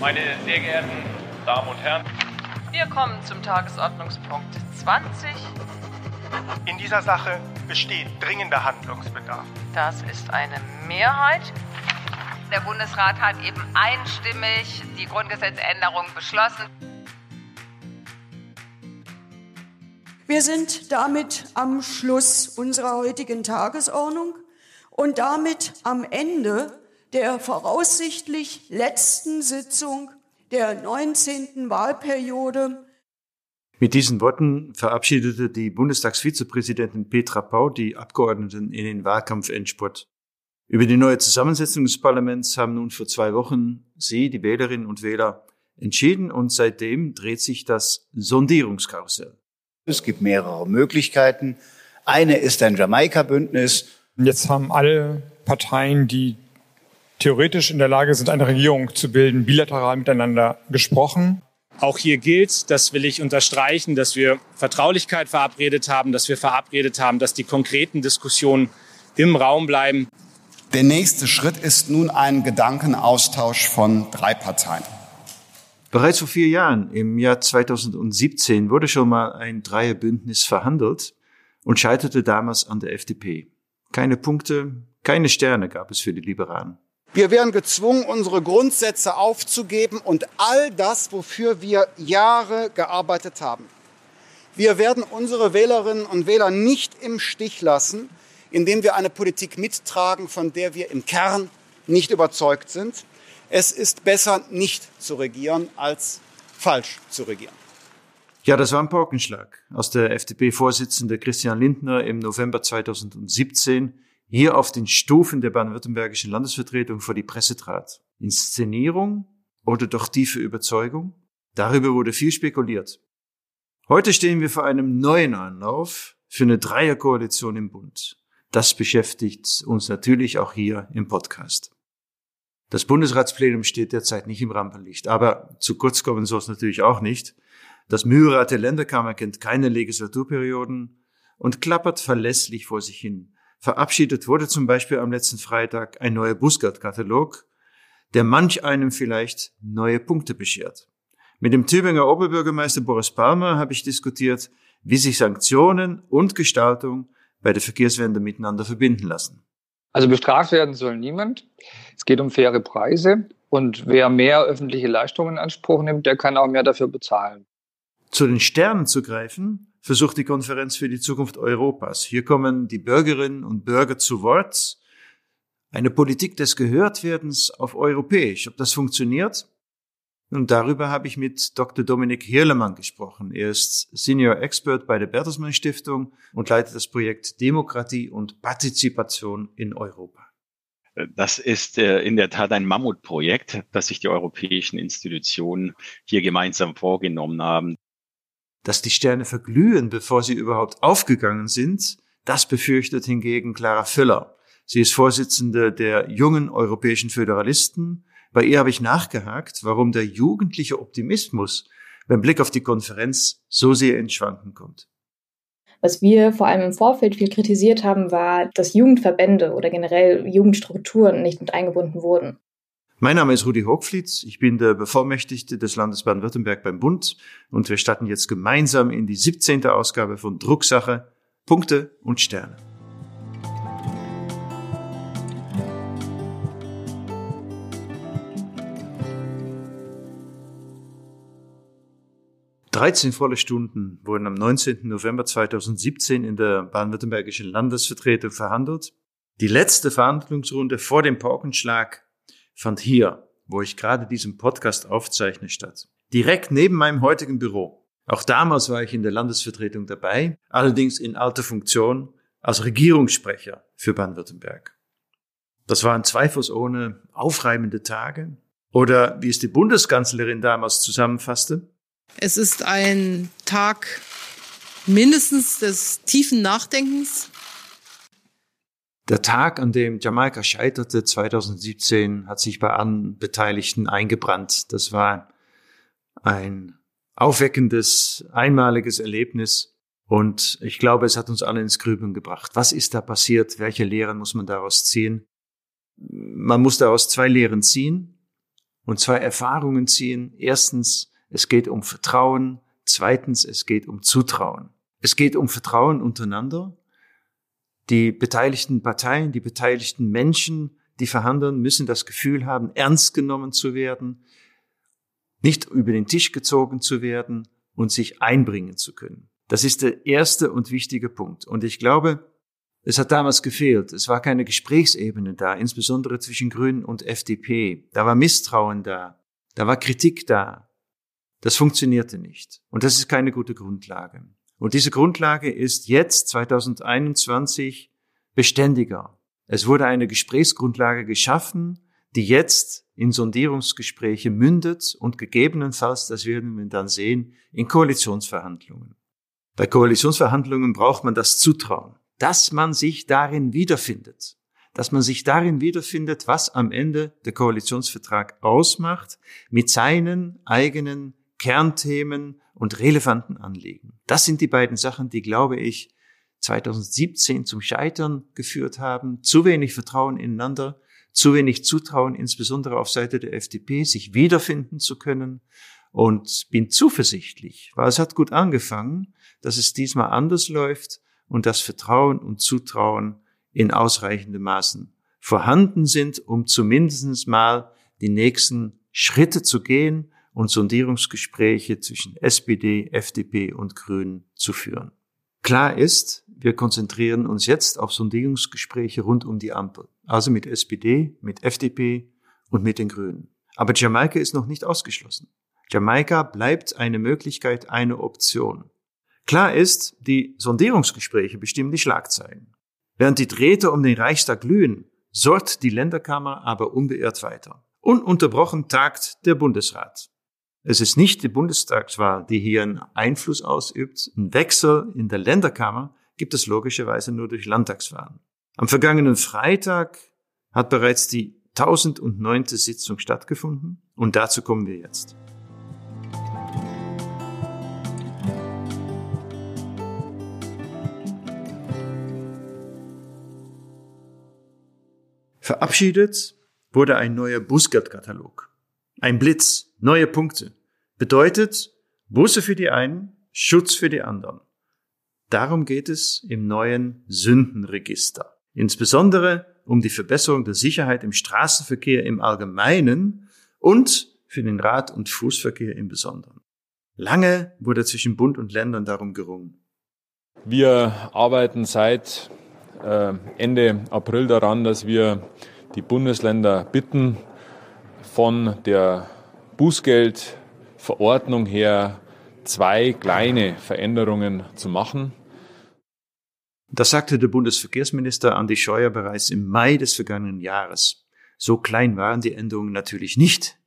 Meine sehr geehrten Damen und Herren, wir kommen zum Tagesordnungspunkt 20. In dieser Sache besteht dringender Handlungsbedarf. Das ist eine Mehrheit. Der Bundesrat hat eben einstimmig die Grundgesetzänderung beschlossen. Wir sind damit am Schluss unserer heutigen Tagesordnung und damit am Ende der voraussichtlich letzten Sitzung der 19. Wahlperiode. Mit diesen Worten verabschiedete die Bundestagsvizepräsidentin Petra Pau die Abgeordneten in den Wahlkampfendspurt. Über die neue Zusammensetzung des Parlaments haben nun vor zwei Wochen Sie, die Wählerinnen und Wähler, entschieden und seitdem dreht sich das Sondierungskarussell. Es gibt mehrere Möglichkeiten. Eine ist ein Jamaika-Bündnis. Jetzt haben alle Parteien, die theoretisch in der Lage sind, eine Regierung zu bilden, bilateral miteinander gesprochen. Auch hier gilt, das will ich unterstreichen, dass wir Vertraulichkeit verabredet haben, dass wir verabredet haben, dass die konkreten Diskussionen im Raum bleiben. Der nächste Schritt ist nun ein Gedankenaustausch von drei Parteien. Bereits vor vier Jahren, im Jahr 2017, wurde schon mal ein Dreierbündnis verhandelt und scheiterte damals an der FDP. Keine Punkte, keine Sterne gab es für die Liberalen. Wir werden gezwungen, unsere Grundsätze aufzugeben und all das, wofür wir Jahre gearbeitet haben. Wir werden unsere Wählerinnen und Wähler nicht im Stich lassen, indem wir eine Politik mittragen, von der wir im Kern nicht überzeugt sind. Es ist besser, nicht zu regieren, als falsch zu regieren. Ja, das war ein Paukenschlag, aus der FDP-Vorsitzende Christian Lindner im November 2017 hier auf den Stufen der baden-württembergischen Landesvertretung vor die Presse trat. Inszenierung oder doch tiefe Überzeugung? Darüber wurde viel spekuliert. Heute stehen wir vor einem neuen Anlauf für eine Dreierkoalition im Bund. Das beschäftigt uns natürlich auch hier im Podcast. Das Bundesratsplenum steht derzeit nicht im Rampenlicht, aber zu kurz kommen soll es natürlich auch nicht. Das Mühlrad der Länderkammer kennt keine Legislaturperioden und klappert verlässlich vor sich hin. Verabschiedet wurde zum Beispiel am letzten Freitag ein neuer Bußgeldkatalog, der manch einem vielleicht neue Punkte beschert. Mit dem Tübinger Oberbürgermeister Boris Palmer habe ich diskutiert, wie sich Sanktionen und Gestaltung bei der Verkehrswende miteinander verbinden lassen. Also bestraft werden soll niemand. Es geht um faire Preise und wer mehr öffentliche Leistungen in Anspruch nimmt, der kann auch mehr dafür bezahlen. Zu den Sternen zu greifen, versucht die Konferenz für die Zukunft Europas. Hier kommen die Bürgerinnen und Bürger zu Wort. Eine Politik des Gehörtwerdens auf europäisch. Ob das funktioniert? Und darüber habe ich mit Dr. Dominik Hirlemann gesprochen. Er ist Senior Expert bei der Bertelsmann Stiftung und leitet das Projekt Demokratie und Partizipation in Europa. Das ist äh, in der Tat ein Mammutprojekt, das sich die europäischen Institutionen hier gemeinsam vorgenommen haben. Dass die Sterne verglühen, bevor sie überhaupt aufgegangen sind, das befürchtet hingegen Clara Füller. Sie ist Vorsitzende der jungen europäischen Föderalisten bei ihr habe ich nachgehakt, warum der jugendliche Optimismus beim Blick auf die Konferenz so sehr ins Schwanken kommt. Was wir vor allem im Vorfeld viel kritisiert haben, war, dass Jugendverbände oder generell Jugendstrukturen nicht mit eingebunden wurden. Mein Name ist Rudi Hochflietz. Ich bin der Bevollmächtigte des Landes Baden-Württemberg beim Bund und wir starten jetzt gemeinsam in die 17. Ausgabe von Drucksache, Punkte und Sterne. 13 volle Stunden wurden am 19. November 2017 in der baden-württembergischen Landesvertretung verhandelt. Die letzte Verhandlungsrunde vor dem Paukenschlag fand hier, wo ich gerade diesen Podcast aufzeichne, statt. Direkt neben meinem heutigen Büro. Auch damals war ich in der Landesvertretung dabei, allerdings in alter Funktion als Regierungssprecher für Baden-Württemberg. Das waren zweifelsohne aufreibende Tage. Oder wie es die Bundeskanzlerin damals zusammenfasste, es ist ein Tag mindestens des tiefen Nachdenkens. Der Tag, an dem Jamaika scheiterte 2017, hat sich bei allen Beteiligten eingebrannt. Das war ein aufweckendes, einmaliges Erlebnis. Und ich glaube, es hat uns alle ins Grübeln gebracht. Was ist da passiert? Welche Lehren muss man daraus ziehen? Man muss daraus zwei Lehren ziehen. und zwei Erfahrungen ziehen. Erstens, es geht um Vertrauen. Zweitens, es geht um Zutrauen. Es geht um Vertrauen untereinander. Die beteiligten Parteien, die beteiligten Menschen, die verhandeln, müssen das Gefühl haben, ernst genommen zu werden, nicht über den Tisch gezogen zu werden und sich einbringen zu können. Das ist der erste und wichtige Punkt. Und ich glaube, es hat damals gefehlt. Es war keine Gesprächsebene da, insbesondere zwischen Grünen und FDP. Da war Misstrauen da. Da war Kritik da. Das funktionierte nicht. Und das ist keine gute Grundlage. Und diese Grundlage ist jetzt, 2021, beständiger. Es wurde eine Gesprächsgrundlage geschaffen, die jetzt in Sondierungsgespräche mündet und gegebenenfalls, das werden wir dann sehen, in Koalitionsverhandlungen. Bei Koalitionsverhandlungen braucht man das Zutrauen, dass man sich darin wiederfindet, dass man sich darin wiederfindet, was am Ende der Koalitionsvertrag ausmacht, mit seinen eigenen Kernthemen und relevanten Anliegen. Das sind die beiden Sachen, die, glaube ich, 2017 zum Scheitern geführt haben. Zu wenig Vertrauen ineinander, zu wenig Zutrauen, insbesondere auf Seite der FDP, sich wiederfinden zu können. Und bin zuversichtlich, weil es hat gut angefangen, dass es diesmal anders läuft und dass Vertrauen und Zutrauen in ausreichendem Maßen vorhanden sind, um zumindest mal die nächsten Schritte zu gehen und Sondierungsgespräche zwischen SPD, FDP und Grünen zu führen. Klar ist, wir konzentrieren uns jetzt auf Sondierungsgespräche rund um die Ampel, also mit SPD, mit FDP und mit den Grünen. Aber Jamaika ist noch nicht ausgeschlossen. Jamaika bleibt eine Möglichkeit, eine Option. Klar ist, die Sondierungsgespräche bestimmen die Schlagzeilen. Während die Drähte um den Reichstag glühen, sorgt die Länderkammer aber unbeirrt weiter. Ununterbrochen tagt der Bundesrat. Es ist nicht die Bundestagswahl, die hier einen Einfluss ausübt. Ein Wechsel in der Länderkammer gibt es logischerweise nur durch Landtagswahlen. Am vergangenen Freitag hat bereits die 1009. Sitzung stattgefunden und dazu kommen wir jetzt. Verabschiedet wurde ein neuer Bußgeldkatalog. Ein Blitz, neue Punkte. Bedeutet Buße für die einen, Schutz für die anderen. Darum geht es im neuen Sündenregister. Insbesondere um die Verbesserung der Sicherheit im Straßenverkehr im Allgemeinen und für den Rad- und Fußverkehr im Besonderen. Lange wurde zwischen Bund und Ländern darum gerungen. Wir arbeiten seit äh, Ende April daran, dass wir die Bundesländer bitten, von der Bußgeldverordnung her zwei kleine Veränderungen zu machen. Das sagte der Bundesverkehrsminister Andi Scheuer bereits im Mai des vergangenen Jahres. So klein waren die Änderungen natürlich nicht.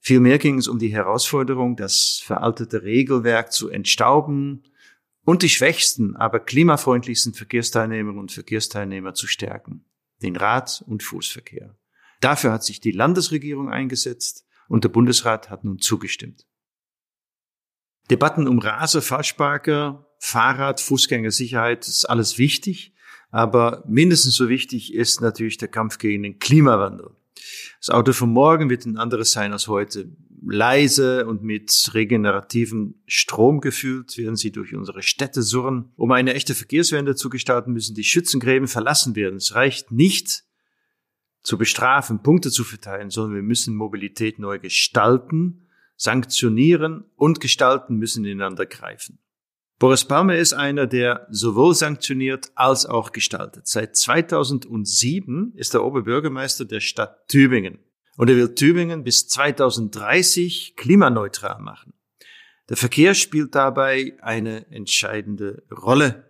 Vielmehr ging es um die Herausforderung, das veraltete Regelwerk zu entstauben und die schwächsten, aber klimafreundlichsten Verkehrsteilnehmerinnen und Verkehrsteilnehmer zu stärken, den Rad- und Fußverkehr. Dafür hat sich die Landesregierung eingesetzt und der Bundesrat hat nun zugestimmt. Debatten um Raser, Falschparker, Fahrrad, Fußgängersicherheit ist alles wichtig, aber mindestens so wichtig ist natürlich der Kampf gegen den Klimawandel. Das Auto von morgen wird ein anderes sein als heute. Leise und mit regenerativem Strom gefüllt werden sie durch unsere Städte surren. Um eine echte Verkehrswende zu gestalten, müssen die Schützengräben verlassen werden. Es reicht nicht, zu bestrafen, Punkte zu verteilen, sondern wir müssen Mobilität neu gestalten, sanktionieren und gestalten müssen ineinander greifen. Boris Palmer ist einer, der sowohl sanktioniert als auch gestaltet. Seit 2007 ist er Oberbürgermeister der Stadt Tübingen. Und er will Tübingen bis 2030 klimaneutral machen. Der Verkehr spielt dabei eine entscheidende Rolle.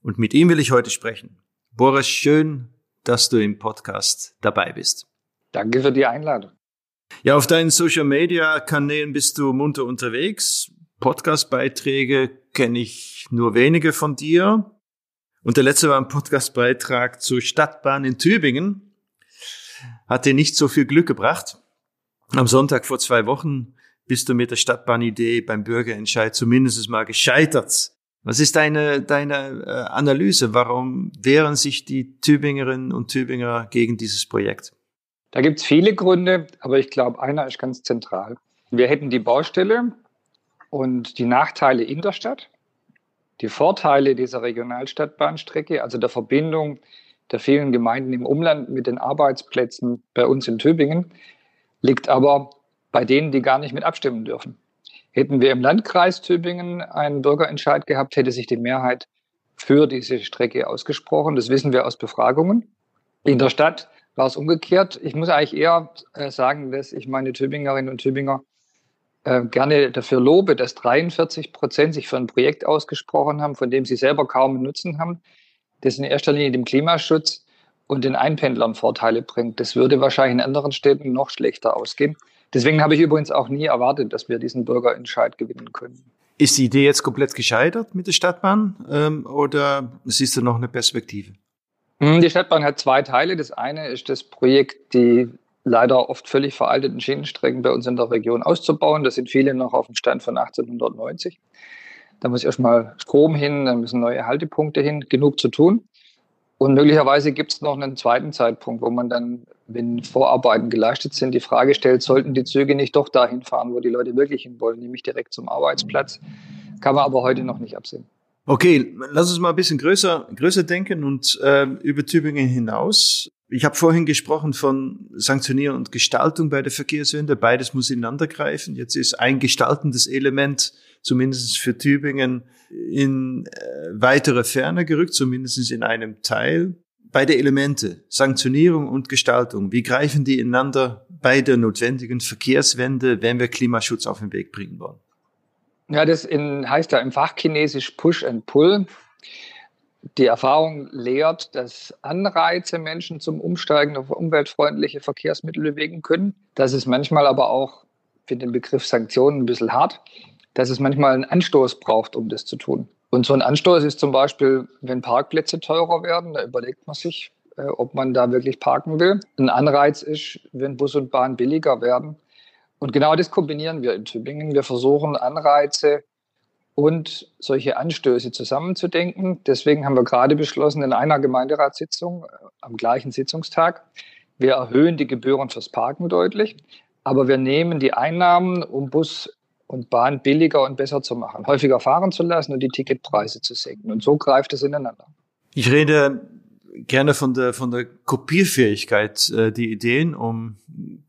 Und mit ihm will ich heute sprechen. Boris, schön, dass du im Podcast dabei bist. Danke für die Einladung. Ja, auf deinen Social Media Kanälen bist du munter unterwegs. Podcast-Beiträge kenne ich nur wenige von dir. Und der letzte war ein Podcast-Beitrag zur Stadtbahn in Tübingen. Hat dir nicht so viel Glück gebracht. Am Sonntag vor zwei Wochen bist du mit der Stadtbahnidee beim Bürgerentscheid zumindest mal gescheitert. Was ist deine, deine äh, Analyse? Warum wehren sich die Tübingerinnen und Tübinger gegen dieses Projekt? Da gibt es viele Gründe, aber ich glaube, einer ist ganz zentral. Wir hätten die Baustelle und die Nachteile in der Stadt, die Vorteile dieser Regionalstadtbahnstrecke, also der Verbindung der vielen Gemeinden im Umland mit den Arbeitsplätzen bei uns in Tübingen, liegt aber bei denen, die gar nicht mit abstimmen dürfen. Hätten wir im Landkreis Tübingen einen Bürgerentscheid gehabt, hätte sich die Mehrheit für diese Strecke ausgesprochen. Das wissen wir aus Befragungen. In der Stadt war es umgekehrt. Ich muss eigentlich eher äh, sagen, dass ich meine Tübingerinnen und Tübinger äh, gerne dafür lobe, dass 43 Prozent sich für ein Projekt ausgesprochen haben, von dem sie selber kaum Nutzen haben, das in erster Linie dem Klimaschutz und den Einpendlern Vorteile bringt. Das würde wahrscheinlich in anderen Städten noch schlechter ausgehen. Deswegen habe ich übrigens auch nie erwartet, dass wir diesen Bürgerentscheid gewinnen können. Ist die Idee jetzt komplett gescheitert mit der Stadtbahn ähm, oder siehst du noch eine Perspektive? Hm, die Stadtbahn hat zwei Teile. Das eine ist das Projekt, die leider oft völlig veralteten Schienenstrecken bei uns in der Region auszubauen. Da sind viele noch auf dem Stand von 1890. Da muss erstmal Strom hin, da müssen neue Haltepunkte hin, genug zu tun. Und möglicherweise gibt es noch einen zweiten Zeitpunkt, wo man dann, wenn Vorarbeiten geleistet sind, die Frage stellt, sollten die Züge nicht doch dahin fahren, wo die Leute wirklich hin wollen, nämlich direkt zum Arbeitsplatz. Kann man aber heute noch nicht absehen. Okay, lass uns mal ein bisschen größer, größer denken und äh, über Tübingen hinaus. Ich habe vorhin gesprochen von Sanktionieren und Gestaltung bei der Verkehrswende. Beides muss ineinander greifen. Jetzt ist ein gestaltendes Element, zumindest für Tübingen, in äh, weitere Ferne gerückt, zumindest in einem Teil. Beide Elemente, Sanktionierung und Gestaltung, wie greifen die ineinander bei der notwendigen Verkehrswende, wenn wir Klimaschutz auf den Weg bringen wollen? Ja, das in, heißt ja im Fachchinesisch Push and Pull. Die Erfahrung lehrt, dass Anreize Menschen zum Umsteigen auf umweltfreundliche Verkehrsmittel bewegen können. Dass es manchmal aber auch, für den Begriff Sanktionen ein bisschen hart, dass es manchmal einen Anstoß braucht, um das zu tun. Und so ein Anstoß ist zum Beispiel, wenn Parkplätze teurer werden, da überlegt man sich, äh, ob man da wirklich parken will. Ein Anreiz ist, wenn Bus und Bahn billiger werden, und genau das kombinieren wir in Tübingen. Wir versuchen Anreize und solche Anstöße zusammenzudenken. Deswegen haben wir gerade beschlossen in einer Gemeinderatssitzung äh, am gleichen Sitzungstag, wir erhöhen die Gebühren fürs Parken deutlich, aber wir nehmen die Einnahmen, um Bus und Bahn billiger und besser zu machen, häufiger fahren zu lassen und die Ticketpreise zu senken. Und so greift es ineinander. Ich rede gerne von der, von der Kopierfähigkeit äh, die Ideen, um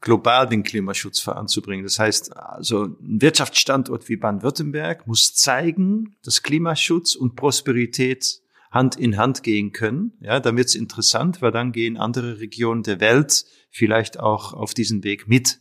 global den Klimaschutz voranzubringen. Das heißt, also ein Wirtschaftsstandort wie Baden-Württemberg muss zeigen, dass Klimaschutz und Prosperität Hand in Hand gehen können. Ja, dann wird's interessant, weil dann gehen andere Regionen der Welt vielleicht auch auf diesen Weg mit.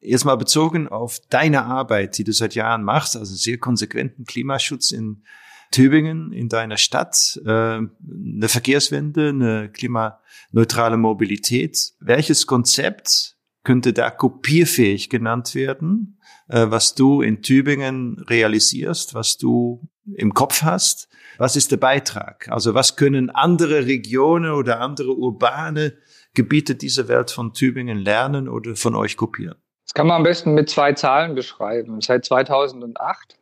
Jetzt mal bezogen auf deine Arbeit, die du seit Jahren machst, also sehr konsequenten Klimaschutz in Tübingen in deiner Stadt, äh, eine Verkehrswende, eine klimaneutrale Mobilität. Welches Konzept könnte da kopierfähig genannt werden, äh, was du in Tübingen realisierst, was du im Kopf hast? Was ist der Beitrag? Also was können andere Regionen oder andere urbane Gebiete dieser Welt von Tübingen lernen oder von euch kopieren? Das kann man am besten mit zwei Zahlen beschreiben. Seit 2008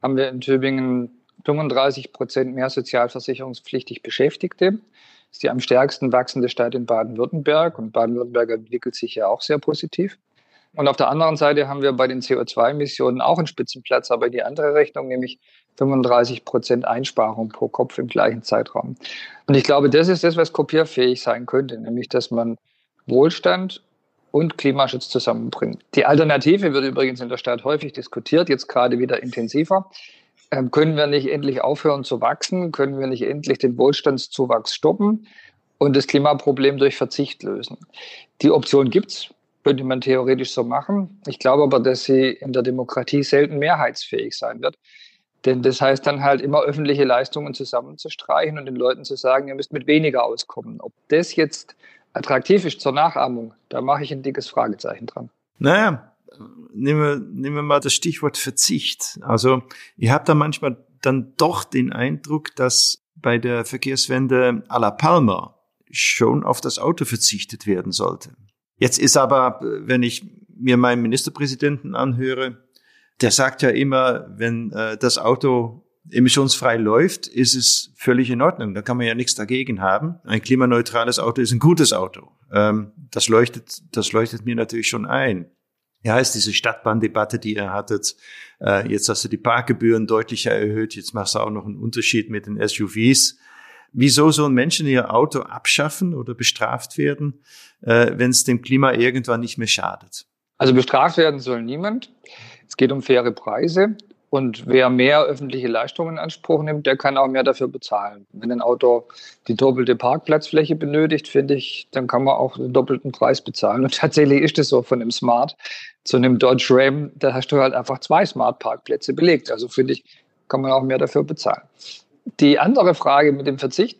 haben wir in Tübingen 35 Prozent mehr sozialversicherungspflichtig Beschäftigte. Das ist die am stärksten wachsende Stadt in Baden-Württemberg und Baden-Württemberg entwickelt sich ja auch sehr positiv. Und auf der anderen Seite haben wir bei den CO2-Emissionen auch einen Spitzenplatz, aber die andere Rechnung, nämlich 35 Prozent Einsparung pro Kopf im gleichen Zeitraum. Und ich glaube, das ist das, was kopierfähig sein könnte, nämlich dass man Wohlstand und Klimaschutz zusammenbringt. Die Alternative wird übrigens in der Stadt häufig diskutiert, jetzt gerade wieder intensiver. Ähm, können wir nicht endlich aufhören zu wachsen? Können wir nicht endlich den Wohlstandszuwachs stoppen und das Klimaproblem durch Verzicht lösen? Die Option gibt's, könnte man theoretisch so machen. Ich glaube aber, dass sie in der Demokratie selten mehrheitsfähig sein wird. Denn das heißt dann halt immer öffentliche Leistungen zusammenzustreichen und den Leuten zu sagen, ihr müsst mit weniger auskommen. Ob das jetzt attraktiv ist zur Nachahmung, da mache ich ein dickes Fragezeichen dran. Naja, nehmen wir, nehmen wir mal das Stichwort Verzicht. Also ich habe da manchmal dann doch den Eindruck, dass bei der Verkehrswende à la Palma schon auf das Auto verzichtet werden sollte. Jetzt ist aber, wenn ich mir meinen Ministerpräsidenten anhöre, der sagt ja immer, wenn äh, das Auto emissionsfrei läuft, ist es völlig in Ordnung. Da kann man ja nichts dagegen haben. Ein klimaneutrales Auto ist ein gutes Auto. Ähm, das leuchtet, das leuchtet mir natürlich schon ein. Ja, ist diese Stadtbahndebatte, die ihr hattet. Äh, jetzt hast du die Parkgebühren deutlich erhöht. Jetzt machst du auch noch einen Unterschied mit den SUVs. Wieso sollen Menschen ihr Auto abschaffen oder bestraft werden, äh, wenn es dem Klima irgendwann nicht mehr schadet? Also bestraft werden soll niemand. Es geht um faire Preise. Und wer mehr öffentliche Leistungen in Anspruch nimmt, der kann auch mehr dafür bezahlen. Wenn ein Auto die doppelte Parkplatzfläche benötigt, finde ich, dann kann man auch den doppelten Preis bezahlen. Und tatsächlich ist es so von einem Smart zu einem Dodge Ram, da hast du halt einfach zwei Smart-Parkplätze belegt. Also finde ich, kann man auch mehr dafür bezahlen. Die andere Frage mit dem Verzicht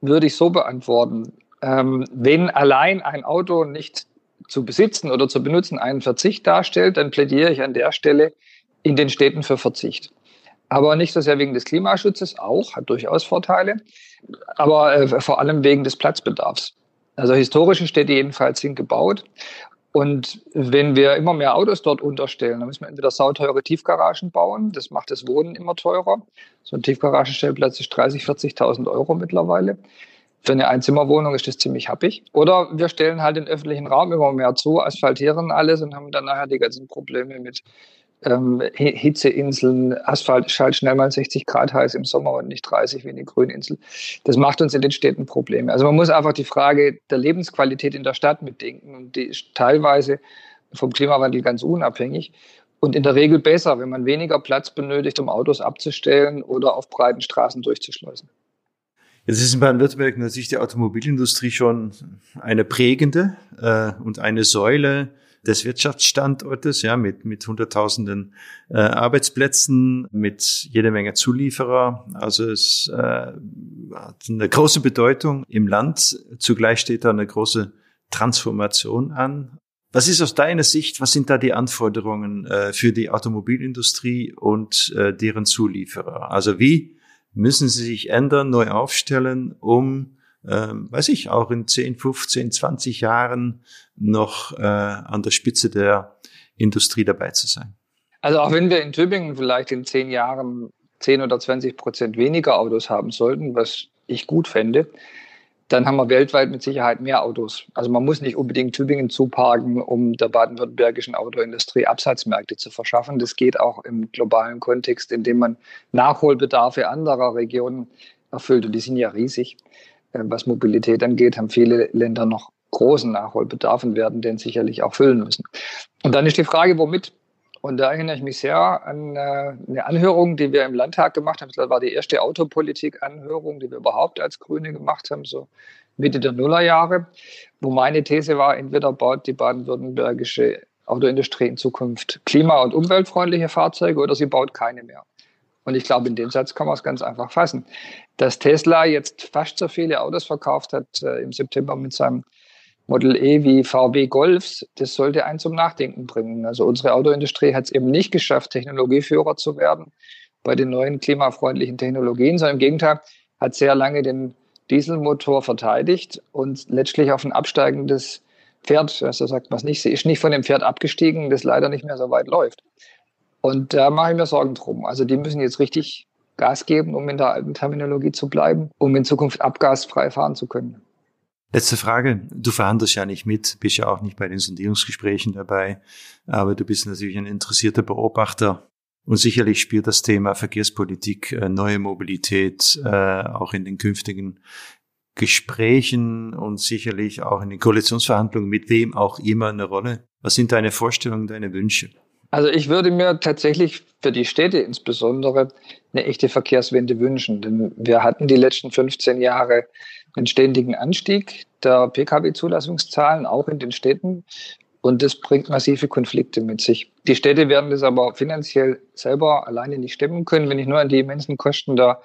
würde ich so beantworten. Ähm, wenn allein ein Auto nicht zu besitzen oder zu benutzen einen Verzicht darstellt, dann plädiere ich an der Stelle in den Städten für Verzicht. Aber nicht so sehr wegen des Klimaschutzes, auch, hat durchaus Vorteile, aber äh, vor allem wegen des Platzbedarfs. Also historische Städte jedenfalls sind gebaut. Und wenn wir immer mehr Autos dort unterstellen, dann müssen wir entweder sauteure Tiefgaragen bauen. Das macht das Wohnen immer teurer. So ein Tiefgaragenstellplatz ist 30.000, 40.000 Euro mittlerweile. Für eine Einzimmerwohnung ist das ziemlich happig. Oder wir stellen halt den öffentlichen Raum immer mehr zu, asphaltieren alles und haben dann nachher die ganzen Probleme mit ähm, Hitzeinseln, Asphalt ist halt schnell mal 60 Grad heiß im Sommer und nicht 30 wie eine Grüninsel. Das macht uns in den Städten Probleme. Also man muss einfach die Frage der Lebensqualität in der Stadt mitdenken und die ist teilweise vom Klimawandel ganz unabhängig und in der Regel besser, wenn man weniger Platz benötigt, um Autos abzustellen oder auf breiten Straßen durchzuschleusen. Jetzt ist in Baden-Württemberg natürlich die Automobilindustrie schon eine prägende äh, und eine Säule des Wirtschaftsstandortes, ja, mit, mit Hunderttausenden äh, Arbeitsplätzen, mit jede Menge Zulieferer. Also es äh, hat eine große Bedeutung im Land. Zugleich steht da eine große Transformation an. Was ist aus deiner Sicht, was sind da die Anforderungen äh, für die Automobilindustrie und äh, deren Zulieferer? Also wie müssen sie sich ändern, neu aufstellen, um ähm, weiß ich, auch in 10, 15, 20 Jahren noch äh, an der Spitze der Industrie dabei zu sein. Also auch wenn wir in Tübingen vielleicht in zehn Jahren 10 oder 20 Prozent weniger Autos haben sollten, was ich gut fände, dann haben wir weltweit mit Sicherheit mehr Autos. Also man muss nicht unbedingt Tübingen zuparken, um der baden-württembergischen Autoindustrie Absatzmärkte zu verschaffen. Das geht auch im globalen Kontext, indem man Nachholbedarfe anderer Regionen erfüllt. Und die sind ja riesig. Äh, was Mobilität angeht, haben viele Länder noch großen Nachholbedarf und werden den sicherlich auch füllen müssen. Und dann ist die Frage, womit? Und da erinnere ich mich sehr an äh, eine Anhörung, die wir im Landtag gemacht haben. Das war die erste Autopolitik-Anhörung, die wir überhaupt als Grüne gemacht haben, so Mitte der Nullerjahre, wo meine These war, entweder baut die baden-württembergische Autoindustrie in Zukunft klima- und umweltfreundliche Fahrzeuge oder sie baut keine mehr. Und ich glaube, in den Satz kann man es ganz einfach fassen. Dass Tesla jetzt fast so viele Autos verkauft hat äh, im September mit seinem Model E wie VW Golfs, das sollte einen zum Nachdenken bringen. Also unsere Autoindustrie hat es eben nicht geschafft, Technologieführer zu werden bei den neuen klimafreundlichen Technologien, sondern im Gegenteil hat sehr lange den Dieselmotor verteidigt und letztlich auf ein absteigendes Pferd, also sagt man es nicht, sie ist nicht von dem Pferd abgestiegen, das leider nicht mehr so weit läuft. Und da mache ich mir Sorgen drum. Also die müssen jetzt richtig Gas geben, um in der alten Terminologie zu bleiben, um in Zukunft abgasfrei fahren zu können. Letzte Frage. Du verhandelst ja nicht mit, bist ja auch nicht bei den Sondierungsgesprächen dabei, aber du bist natürlich ein interessierter Beobachter. Und sicherlich spielt das Thema Verkehrspolitik, äh, neue Mobilität äh, auch in den künftigen Gesprächen und sicherlich auch in den Koalitionsverhandlungen mit wem auch immer eine Rolle. Was sind deine Vorstellungen, deine Wünsche? Also ich würde mir tatsächlich für die Städte insbesondere eine echte Verkehrswende wünschen. Denn wir hatten die letzten 15 Jahre einen ständigen Anstieg der Pkw-Zulassungszahlen, auch in den Städten. Und das bringt massive Konflikte mit sich. Die Städte werden das aber finanziell selber alleine nicht stemmen können. Wenn ich nur an die immensen Kosten der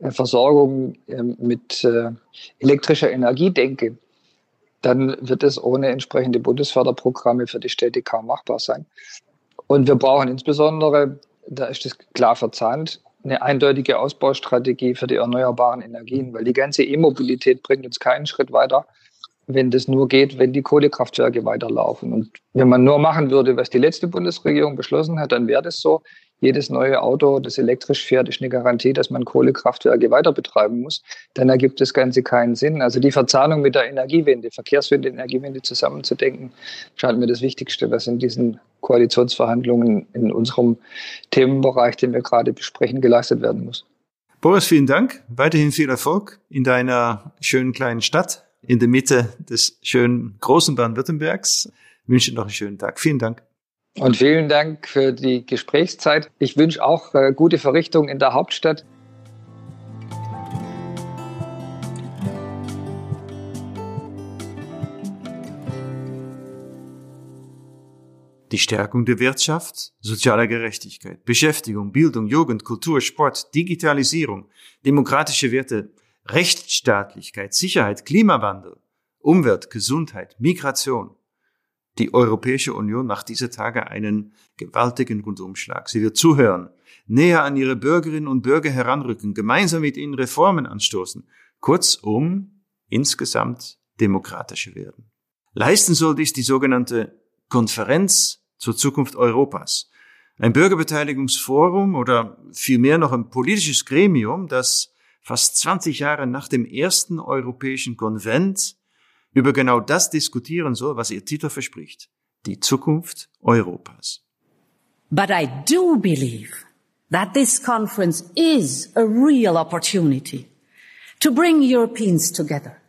äh, Versorgung ähm, mit äh, elektrischer Energie denke, dann wird es ohne entsprechende Bundesförderprogramme für die Städte kaum machbar sein. Und wir brauchen insbesondere, da ist es klar verzahnt, eine eindeutige Ausbaustrategie für die erneuerbaren Energien, weil die ganze E-Mobilität bringt uns keinen Schritt weiter, wenn das nur geht, wenn die Kohlekraftwerke weiterlaufen. Und wenn man nur machen würde, was die letzte Bundesregierung beschlossen hat, dann wäre das so. Jedes neue Auto, das elektrisch fährt, ist eine Garantie, dass man Kohlekraftwerke weiter betreiben muss. Dann ergibt das Ganze keinen Sinn. Also die Verzahnung mit der Energiewende, Verkehrswende, Energiewende zusammenzudenken, scheint mir das Wichtigste, was in diesen Koalitionsverhandlungen in unserem Themenbereich, den wir gerade besprechen, geleistet werden muss. Boris, vielen Dank. Weiterhin viel Erfolg in deiner schönen kleinen Stadt in der Mitte des schönen großen Baden-Württembergs. Wünsche noch einen schönen Tag. Vielen Dank. Und vielen Dank für die Gesprächszeit. Ich wünsche auch äh, gute Verrichtung in der Hauptstadt. Die Stärkung der Wirtschaft, sozialer Gerechtigkeit, Beschäftigung, Bildung, Jugend, Kultur, Sport, Digitalisierung, demokratische Werte, Rechtsstaatlichkeit, Sicherheit, Klimawandel, Umwelt, Gesundheit, Migration, die Europäische Union macht diese Tage einen gewaltigen Rundumschlag. Sie wird zuhören, näher an ihre Bürgerinnen und Bürger heranrücken, gemeinsam mit ihnen Reformen anstoßen, kurzum insgesamt demokratischer werden. Leisten soll dies die sogenannte Konferenz zur Zukunft Europas. Ein Bürgerbeteiligungsforum oder vielmehr noch ein politisches Gremium, das fast 20 Jahre nach dem ersten Europäischen Konvent über genau das diskutieren soll, was ihr Titel verspricht. Die Zukunft Europas. But I do believe that this conference is a real opportunity to bring Europeans together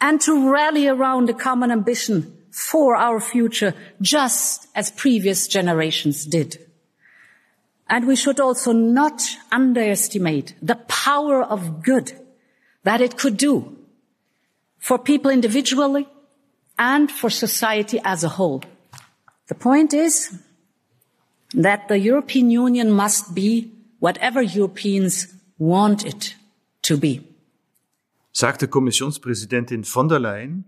and to rally around a common ambition for our future, just as previous generations did. And we should also not underestimate the power of good that it could do for people individually and for society as a whole. The point is that the European Union must be whatever Europeans want it to be. Sagte Kommissionspräsidentin von der Leyen,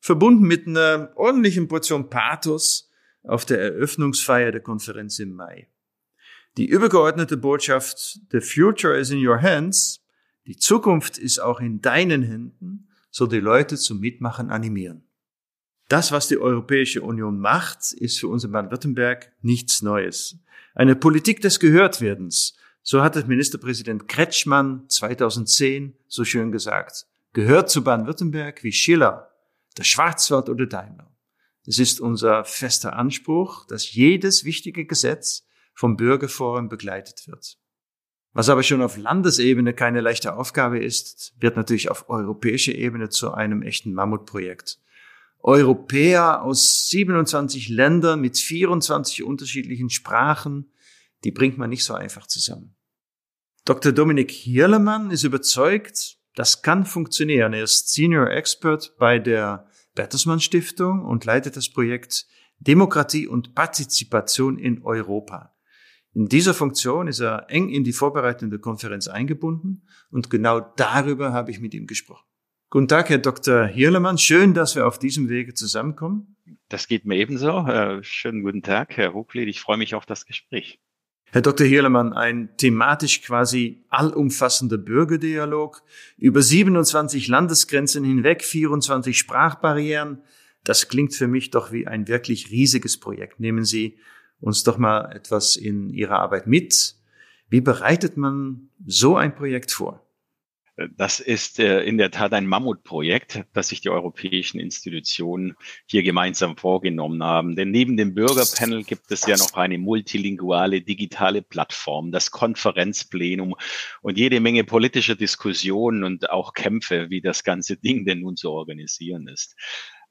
verbunden mit einer ordentlichen Portion Pathos auf der Eröffnungsfeier der Konferenz im Mai. Die übergeordnete Botschaft The Future is in your hands, die Zukunft ist auch in deinen Händen, soll die Leute zum Mitmachen animieren. Das, was die Europäische Union macht, ist für uns in Baden-Württemberg nichts Neues. Eine Politik des Gehörtwerdens. So hat es Ministerpräsident Kretschmann 2010 so schön gesagt. Gehört zu Baden-Württemberg wie Schiller, der Schwarzwald oder Daimler. Es ist unser fester Anspruch, dass jedes wichtige Gesetz vom Bürgerforum begleitet wird. Was aber schon auf Landesebene keine leichte Aufgabe ist, wird natürlich auf europäischer Ebene zu einem echten Mammutprojekt. Europäer aus 27 Ländern mit 24 unterschiedlichen Sprachen, die bringt man nicht so einfach zusammen. Dr. Dominik Hirlemann ist überzeugt, das kann funktionieren. Er ist Senior Expert bei der Bertelsmann Stiftung und leitet das Projekt Demokratie und Partizipation in Europa. In dieser Funktion ist er eng in die vorbereitende Konferenz eingebunden und genau darüber habe ich mit ihm gesprochen. Guten Tag, Herr Dr. Hirlemann. Schön, dass wir auf diesem Wege zusammenkommen. Das geht mir ebenso. Äh, schönen guten Tag, Herr Hochlied. Ich freue mich auf das Gespräch. Herr Dr. Hirlemann, ein thematisch quasi allumfassender Bürgerdialog über 27 Landesgrenzen hinweg, 24 Sprachbarrieren. Das klingt für mich doch wie ein wirklich riesiges Projekt. Nehmen Sie uns doch mal etwas in Ihrer Arbeit mit. Wie bereitet man so ein Projekt vor? Das ist äh, in der Tat ein Mammutprojekt, das sich die europäischen Institutionen hier gemeinsam vorgenommen haben. Denn neben dem Bürgerpanel gibt es ja noch eine multilinguale digitale Plattform, das Konferenzplenum und jede Menge politischer Diskussionen und auch Kämpfe, wie das ganze Ding denn nun zu organisieren ist.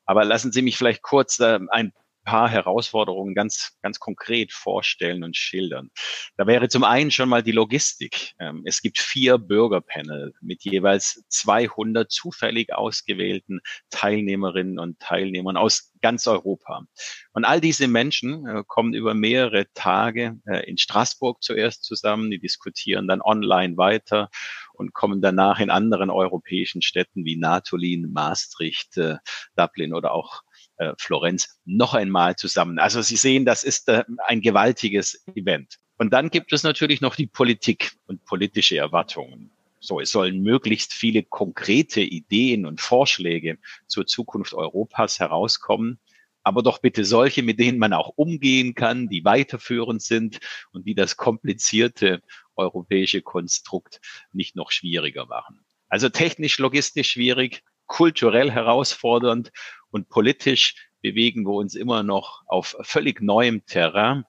Aber lassen Sie mich vielleicht kurz äh, ein paar Herausforderungen ganz, ganz konkret vorstellen und schildern. Da wäre zum einen schon mal die Logistik. Ähm, es gibt vier Bürgerpanel mit jeweils 200 zufällig ausgewählten Teilnehmerinnen und Teilnehmern aus ganz Europa. Und all diese Menschen äh, kommen über mehrere Tage äh, in Straßburg zuerst zusammen, die diskutieren dann online weiter und kommen danach in anderen europäischen Städten wie Natolin, Maastricht, äh, Dublin oder auch äh, Florenz noch einmal zusammen. Also Sie sehen, das ist äh, ein gewaltiges Event. Und dann gibt es natürlich noch die Politik und politische Erwartungen. So, es sollen möglichst viele konkrete Ideen und Vorschläge zur Zukunft Europas herauskommen. aber doch bitte solche, mit denen man auch umgehen kann, die weiterführend sind und die das komplizierte europäische Konstrukt nicht noch schwieriger machen. Also technisch, logistisch schwierig, kulturell herausfordernd und politisch bewegen wir uns immer noch auf völlig neuem Terrain.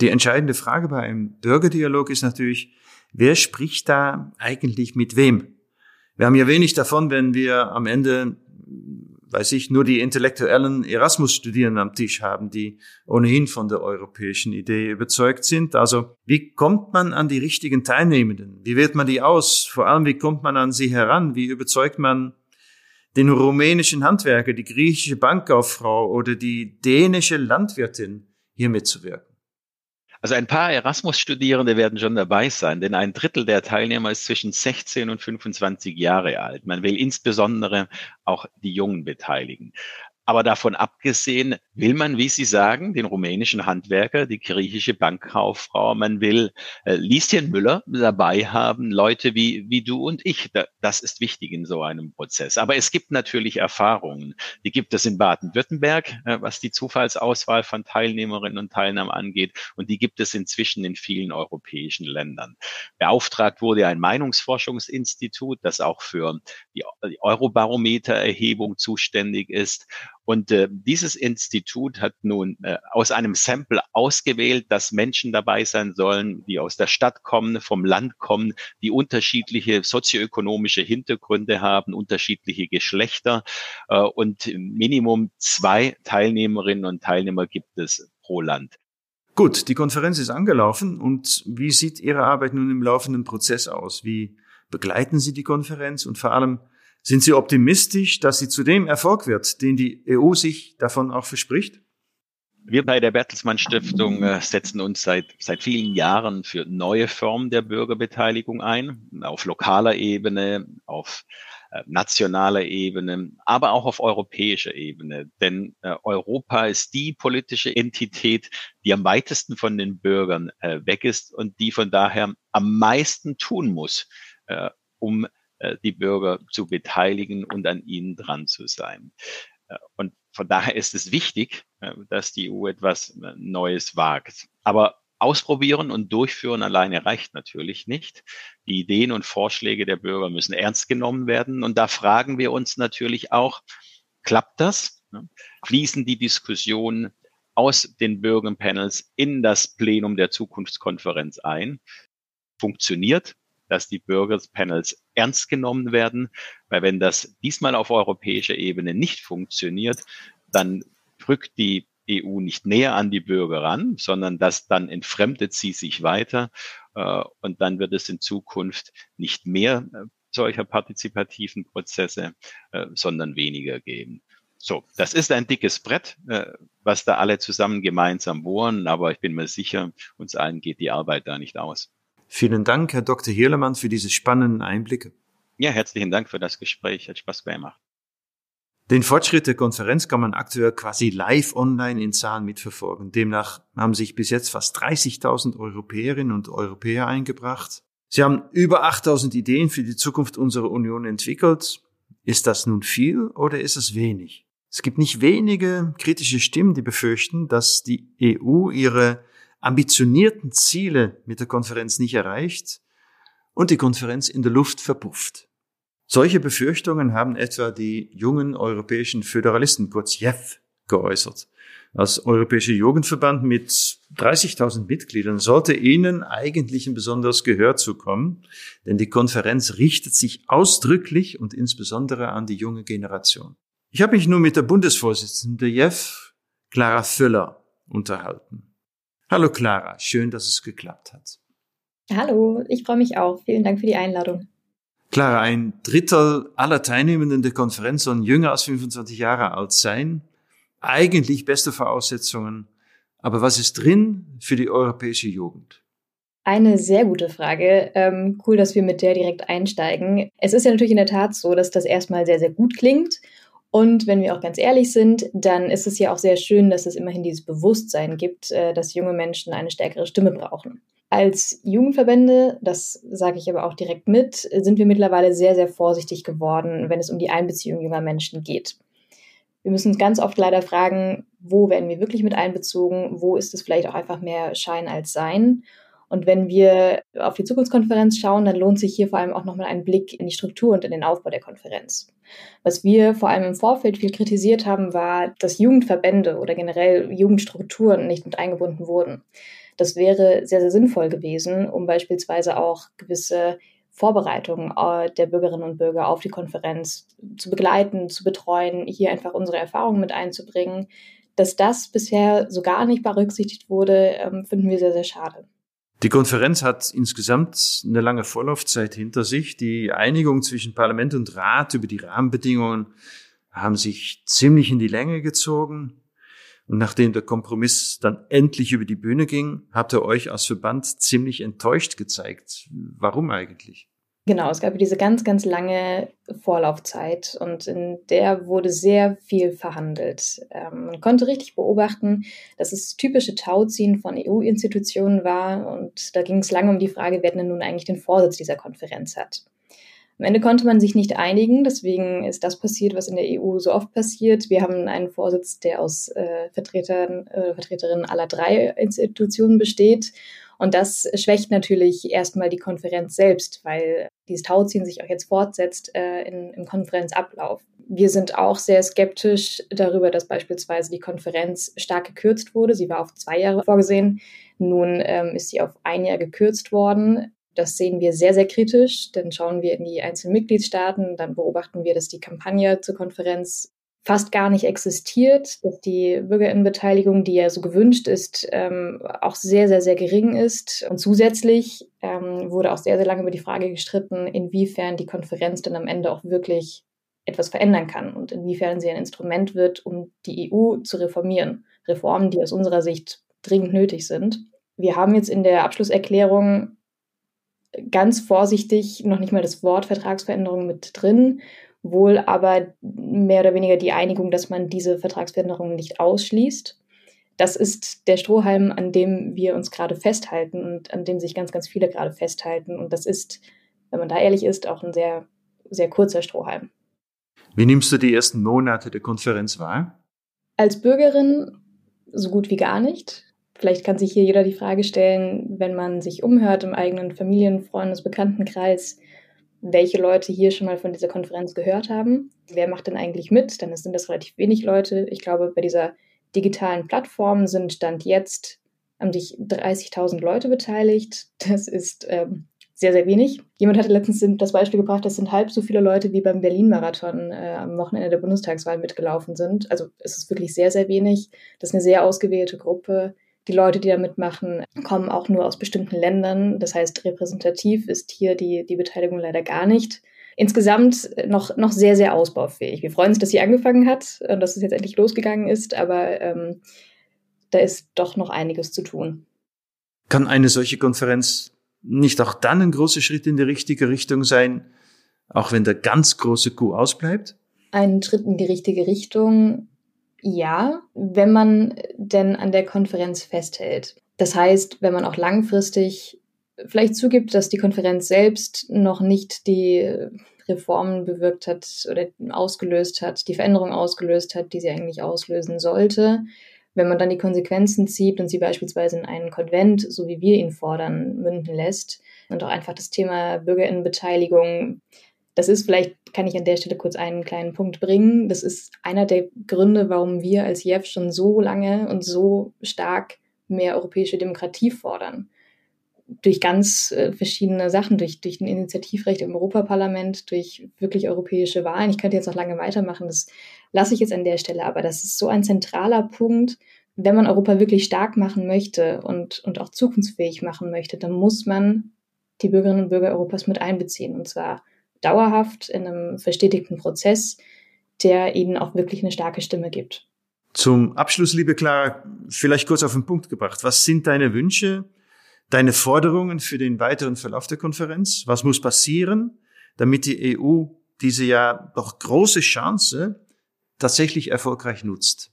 Die entscheidende Frage bei einem Bürgerdialog ist natürlich, wer spricht da eigentlich mit wem? Wir haben ja wenig davon, wenn wir am Ende, weiß ich, nur die intellektuellen Erasmus-Studierenden am Tisch haben, die ohnehin von der europäischen Idee überzeugt sind. Also, wie kommt man an die richtigen Teilnehmenden? Wie wählt man die aus? Vor allem, wie kommt man an sie heran? Wie überzeugt man den rumänischen Handwerker, die griechische Bankkauffrau oder die dänische Landwirtin hier mitzuwirken? Also ein paar Erasmus-Studierende werden schon dabei sein, denn ein Drittel der Teilnehmer ist zwischen 16 und 25 Jahre alt. Man will insbesondere auch die Jungen beteiligen. Aber davon abgesehen will man, wie Sie sagen, den rumänischen Handwerker, die griechische Bankkauffrau, man will äh, Lieschen Müller dabei haben, Leute wie, wie du und ich. Da, das ist wichtig in so einem Prozess. Aber es gibt natürlich Erfahrungen. Die gibt es in Baden-Württemberg, äh, was die Zufallsauswahl von Teilnehmerinnen und Teilnehmern angeht. Und die gibt es inzwischen in vielen europäischen Ländern. Beauftragt wurde ein Meinungsforschungsinstitut, das auch für die Eurobarometer-Erhebung zuständig ist. Und äh, dieses Institut hat nun äh, aus einem Sample ausgewählt, dass Menschen dabei sein sollen, die aus der Stadt kommen, vom Land kommen, die unterschiedliche sozioökonomische Hintergründe haben, unterschiedliche Geschlechter. Äh, und Minimum zwei Teilnehmerinnen und Teilnehmer gibt es pro Land. Gut, die Konferenz ist angelaufen und wie sieht Ihre Arbeit nun im laufenden Prozess aus? Wie begleiten Sie die Konferenz und vor allem, sind Sie optimistisch, dass sie zu dem Erfolg wird, den die EU sich davon auch verspricht? Wir bei der Bertelsmann Stiftung äh, setzen uns seit, seit vielen Jahren für neue Formen der Bürgerbeteiligung ein, auf lokaler Ebene, auf äh, nationaler Ebene, aber auch auf europäischer Ebene. Denn äh, Europa ist die politische Entität, die am weitesten von den Bürgern weg ist und die von daher am meisten tun muss, um die Bürger zu beteiligen und an ihnen dran zu sein. Äh, und von daher ist es wichtig, äh, dass die EU etwas Neues wagt. Aber ausprobieren und durchführen alleine reicht natürlich nicht. Die Ideen und Vorschläge der Bürger müssen ernst genommen werden. Und da fragen wir uns natürlich auch, klappt das? Fließen die Diskussionen aus den Bürgerpanels in das Plenum der Zukunftskonferenz ein? Funktioniert dass die Bürgerpanels ernst genommen werden, weil wenn das diesmal auf europäischer Ebene nicht funktioniert, dann rückt die EU nicht näher an die Bürger ran, sondern das dann entfremdet sie sich weiter äh, und dann wird es in Zukunft nicht mehr äh, solcher partizipativen Prozesse, äh, sondern weniger geben. So, das ist ein dickes Brett, was da alle zusammen gemeinsam bohren, aber ich bin mir sicher, uns allen geht die Arbeit da nicht aus. Vielen Dank, Herr Dr. Hirlemann, für diese spannenden Einblicke. Ja, herzlichen Dank für das Gespräch. Hat Spaß gemacht. Den Fortschritt der Konferenz kann man aktuell quasi live online in Zahlen mitverfolgen. Demnach haben sich bis jetzt fast 30.000 Europäerinnen und Europäer eingebracht. Sie haben über 8.000 Ideen für die Zukunft unserer Union entwickelt. Ist das nun viel oder ist es wenig? Es gibt nicht wenige kritische Stimmen, die befürchten, dass die EU ihre ambitionierten Ziele mit der Konferenz nicht erreicht und die Konferenz in der Luft verpufft. Solche Befürchtungen haben etwa die jungen europäischen Föderalisten, kurz JEF, geäußert. Als Europäischer Jugendverband mit 30.000 Mitgliedern sollte ihnen eigentlich ein besonderes Gehör zukommen, denn die Konferenz richtet sich ausdrücklich und insbesondere an die junge Generation. Ich habe mich nun mit der Bundesvorsitzenden der JEF, Clara Füller, unterhalten. Hallo Clara, schön, dass es geklappt hat. Hallo, ich freue mich auch. Vielen Dank für die Einladung. Clara, ein Drittel aller Teilnehmenden der Konferenz sollen jünger als 25 Jahre alt sein. Eigentlich beste Voraussetzungen. Aber was ist drin für die europäische Jugend? Eine sehr gute Frage. Ähm, cool, dass wir mit der direkt einsteigen. Es ist ja natürlich in der Tat so, dass das erstmal sehr, sehr gut klingt und wenn wir auch ganz ehrlich sind, dann ist es ja auch sehr schön, dass es immerhin dieses Bewusstsein gibt, äh, dass junge Menschen eine stärkere Stimme brauchen. Als Jugendverbände, das sage ich aber auch direkt mit, sind wir mittlerweile sehr, sehr vorsichtig geworden, wenn es um die Einbeziehung junger Menschen geht. Wir müssen uns ganz oft leider fragen, wo werden wir wirklich mit einbezogen, wo ist es vielleicht auch einfach mehr Schein als Sein. Und wenn wir auf die Zukunftskonferenz schauen, dann lohnt sich hier vor allem auch nochmal ein Blick in die Struktur und in den Aufbau der Konferenz. Was wir vor allem im Vorfeld viel kritisiert haben, war, dass Jugendverbände oder generell Jugendstrukturen nicht mit eingebunden wurden. Das wäre sehr, sehr sinnvoll gewesen, um beispielsweise auch gewisse Vorbereitungen äh, der Bürgerinnen und Bürger auf die Konferenz zu begleiten, zu betreuen, hier einfach unsere Erfahrungen mit einzubringen. Dass das bisher so gar nicht berücksichtigt wurde, ähm, finden wir sehr, sehr schade. Die Konferenz hat insgesamt eine lange Vorlaufzeit hinter sich. Die Einigung zwischen Parlament und Rat über die Rahmenbedingungen haben sich ziemlich in die Länge gezogen. Und nachdem der Kompromiss dann endlich über die Bühne ging, habt ihr euch als Verband ziemlich enttäuscht gezeigt. Warum eigentlich? Genau, es gab diese ganz, ganz lange Vorlaufzeit und in der wurde sehr viel verhandelt. Ähm, man konnte richtig beobachten, dass es typische Tauziehen von EU-Institutionen war und da ging es lange um die Frage, wer denn nun eigentlich den Vorsitz dieser Konferenz hat. Am Ende konnte man sich nicht einigen, deswegen ist das passiert, was in der EU so oft passiert. Wir haben einen Vorsitz, der aus äh, Vertretern, äh, Vertreterinnen aller drei Institutionen besteht und das schwächt natürlich erstmal die Konferenz selbst, weil dieses Tauziehen sich auch jetzt fortsetzt äh, in, im Konferenzablauf. Wir sind auch sehr skeptisch darüber, dass beispielsweise die Konferenz stark gekürzt wurde. Sie war auf zwei Jahre vorgesehen. Nun ähm, ist sie auf ein Jahr gekürzt worden. Das sehen wir sehr, sehr kritisch, denn schauen wir in die einzelnen Mitgliedstaaten, dann beobachten wir, dass die Kampagne zur Konferenz fast gar nicht existiert, dass die Bürgerinnenbeteiligung, die ja so gewünscht ist, ähm, auch sehr, sehr, sehr gering ist. Und zusätzlich ähm, wurde auch sehr, sehr lange über die Frage gestritten, inwiefern die Konferenz dann am Ende auch wirklich etwas verändern kann und inwiefern sie ein Instrument wird, um die EU zu reformieren. Reformen, die aus unserer Sicht dringend nötig sind. Wir haben jetzt in der Abschlusserklärung ganz vorsichtig noch nicht mal das Wort Vertragsveränderung mit drin wohl aber mehr oder weniger die Einigung, dass man diese Vertragsveränderungen nicht ausschließt. Das ist der Strohhalm, an dem wir uns gerade festhalten und an dem sich ganz, ganz viele gerade festhalten. Und das ist, wenn man da ehrlich ist, auch ein sehr, sehr kurzer Strohhalm. Wie nimmst du die ersten Monate der Konferenz wahr? Als Bürgerin so gut wie gar nicht. Vielleicht kann sich hier jeder die Frage stellen, wenn man sich umhört im eigenen Familien-, Freundes-, Bekanntenkreis, welche Leute hier schon mal von dieser Konferenz gehört haben. Wer macht denn eigentlich mit? Dann sind das relativ wenig Leute. Ich glaube, bei dieser digitalen Plattform sind Stand jetzt haben sich 30.000 Leute beteiligt. Das ist ähm, sehr, sehr wenig. Jemand hatte letztens das Beispiel gebracht, das sind halb so viele Leute, wie beim Berlin-Marathon äh, am Wochenende der Bundestagswahl mitgelaufen sind. Also es ist wirklich sehr, sehr wenig. Das ist eine sehr ausgewählte Gruppe. Die Leute, die da mitmachen, kommen auch nur aus bestimmten Ländern. Das heißt, repräsentativ ist hier die, die Beteiligung leider gar nicht. Insgesamt noch, noch sehr, sehr ausbaufähig. Wir freuen uns, dass sie angefangen hat und dass es jetzt endlich losgegangen ist, aber ähm, da ist doch noch einiges zu tun. Kann eine solche Konferenz nicht auch dann ein großer Schritt in die richtige Richtung sein, auch wenn der ganz große Coup ausbleibt? Ein Schritt in die richtige Richtung ja, wenn man denn an der Konferenz festhält. Das heißt, wenn man auch langfristig vielleicht zugibt, dass die Konferenz selbst noch nicht die Reformen bewirkt hat oder ausgelöst hat, die Veränderung ausgelöst hat, die sie eigentlich auslösen sollte. Wenn man dann die Konsequenzen zieht und sie beispielsweise in einen Konvent, so wie wir ihn fordern, münden lässt und auch einfach das Thema Bürgerinnenbeteiligung das ist, vielleicht kann ich an der Stelle kurz einen kleinen Punkt bringen. Das ist einer der Gründe, warum wir als JEF schon so lange und so stark mehr europäische Demokratie fordern. Durch ganz äh, verschiedene Sachen, durch, durch ein Initiativrecht im Europaparlament, durch wirklich europäische Wahlen. Ich könnte jetzt noch lange weitermachen, das lasse ich jetzt an der Stelle, aber das ist so ein zentraler Punkt, wenn man Europa wirklich stark machen möchte und, und auch zukunftsfähig machen möchte, dann muss man die Bürgerinnen und Bürger Europas mit einbeziehen. Und zwar dauerhaft in einem verstetigten Prozess, der ihnen auch wirklich eine starke Stimme gibt. Zum Abschluss, liebe Clara, vielleicht kurz auf den Punkt gebracht. Was sind deine Wünsche, deine Forderungen für den weiteren Verlauf der Konferenz? Was muss passieren, damit die EU diese ja doch große Chance tatsächlich erfolgreich nutzt?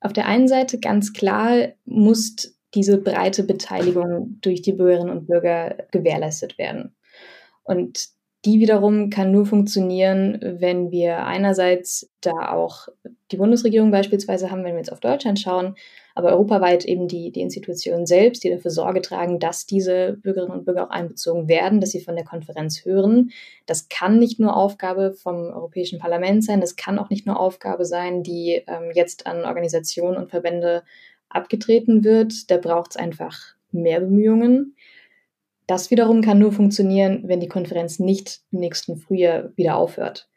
Auf der einen Seite ganz klar muss diese breite Beteiligung durch die Bürgerinnen und Bürger gewährleistet werden. Und Die wiederum kann nur funktionieren, wenn wir einerseits da auch die Bundesregierung beispielsweise haben, wenn wir jetzt auf Deutschland schauen, aber europaweit eben die, die Institutionen selbst, die dafür Sorge tragen, dass diese Bürgerinnen und Bürger auch einbezogen werden, dass sie von der Konferenz hören. Das kann nicht nur Aufgabe vom Europäischen Parlament sein, das kann auch nicht nur Aufgabe sein, die ähm, jetzt an Organisationen und Verbände abgetreten wird. Da braucht es einfach mehr Bemühungen. Das wiederum kann nur funktionieren, wenn die Konferenz nicht im nächsten Frühjahr wieder aufhört.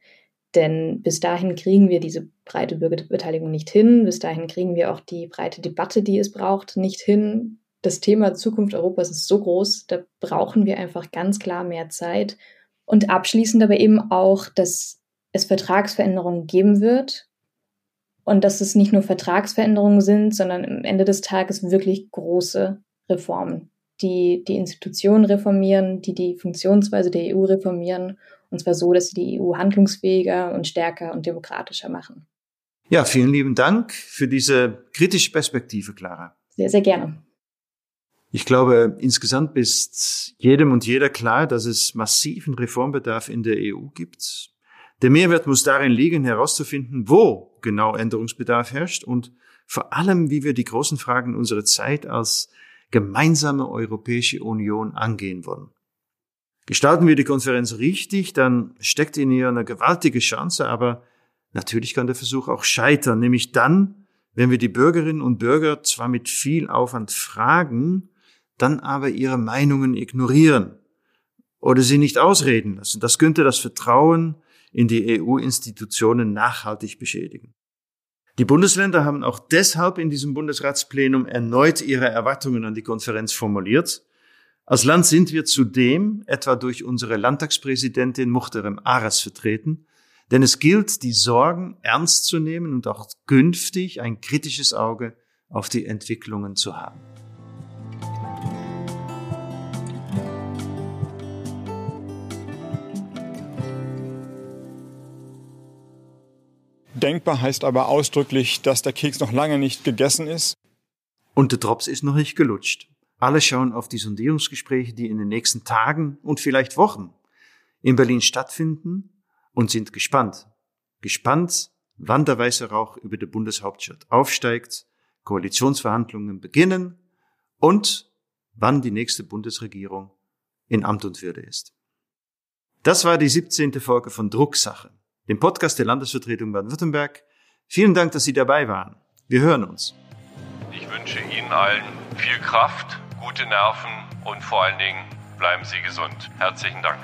Denn bis dahin kriegen wir diese breite Bürgerbeteiligung nicht hin. Bis dahin kriegen wir auch die breite Debatte, die es braucht, nicht hin. Das Thema Zukunft Europas ist so groß, da brauchen wir einfach ganz klar mehr Zeit. Und abschließend aber eben auch, dass es Vertragsveränderungen geben wird und dass es nicht nur Vertragsveränderungen sind, sondern am Ende des Tages wirklich große Reformen, die die Institutionen reformieren, die die Funktionsweise der EU reformieren, und zwar so, dass sie die EU handlungsfähiger und stärker und demokratischer machen. Ja, vielen lieben Dank für diese kritische Perspektive, Clara. Sehr, sehr gerne. Ich glaube, insgesamt ist jedem und jeder klar, dass es massiven Reformbedarf in der EU gibt. Der Mehrwert muss darin liegen, herauszufinden, wo genau Änderungsbedarf herrscht und vor allem, wie wir die großen Fragen unserer Zeit als gemeinsame Europäische Union angehen wollen. Gestalten wir die Konferenz richtig, dann steckt in ihr eine gewaltige Chance, aber natürlich kann der Versuch auch scheitern, nämlich dann, wenn wir die Bürgerinnen und Bürger zwar mit viel Aufwand fragen, dann aber ihre Meinungen ignorieren oder sie nicht ausreden lassen. Das könnte das Vertrauen in die EU-Institutionen nachhaltig beschädigen. Die Bundesländer haben auch deshalb in diesem Bundesratsplenum erneut ihre Erwartungen an die Konferenz formuliert. Als Land sind wir zudem etwa durch unsere Landtagspräsidentin Muchterem Aras vertreten, denn es gilt, die Sorgen ernst zu nehmen und auch künftig ein kritisches Auge auf die Entwicklungen zu haben. Denkbar heißt aber ausdrücklich, dass der Keks noch lange nicht gegessen ist. Und der Drops ist noch nicht gelutscht. Alle schauen auf die Sondierungsgespräche, die in den nächsten Tagen und vielleicht Wochen in Berlin stattfinden und sind gespannt. Gespannt, wann der weiße Rauch über der Bundeshauptstadt aufsteigt, Koalitionsverhandlungen beginnen und wann die nächste Bundesregierung in Amt und Würde ist. Das war die 17. Folge von Drucksache, dem Podcast der Landesvertretung Baden-Württemberg. Vielen Dank, dass Sie dabei waren. Wir hören uns. Ich wünsche Ihnen allen viel Kraft gute Nerven und vor allen Dingen bleiben Sie gesund. Herzlichen Dank.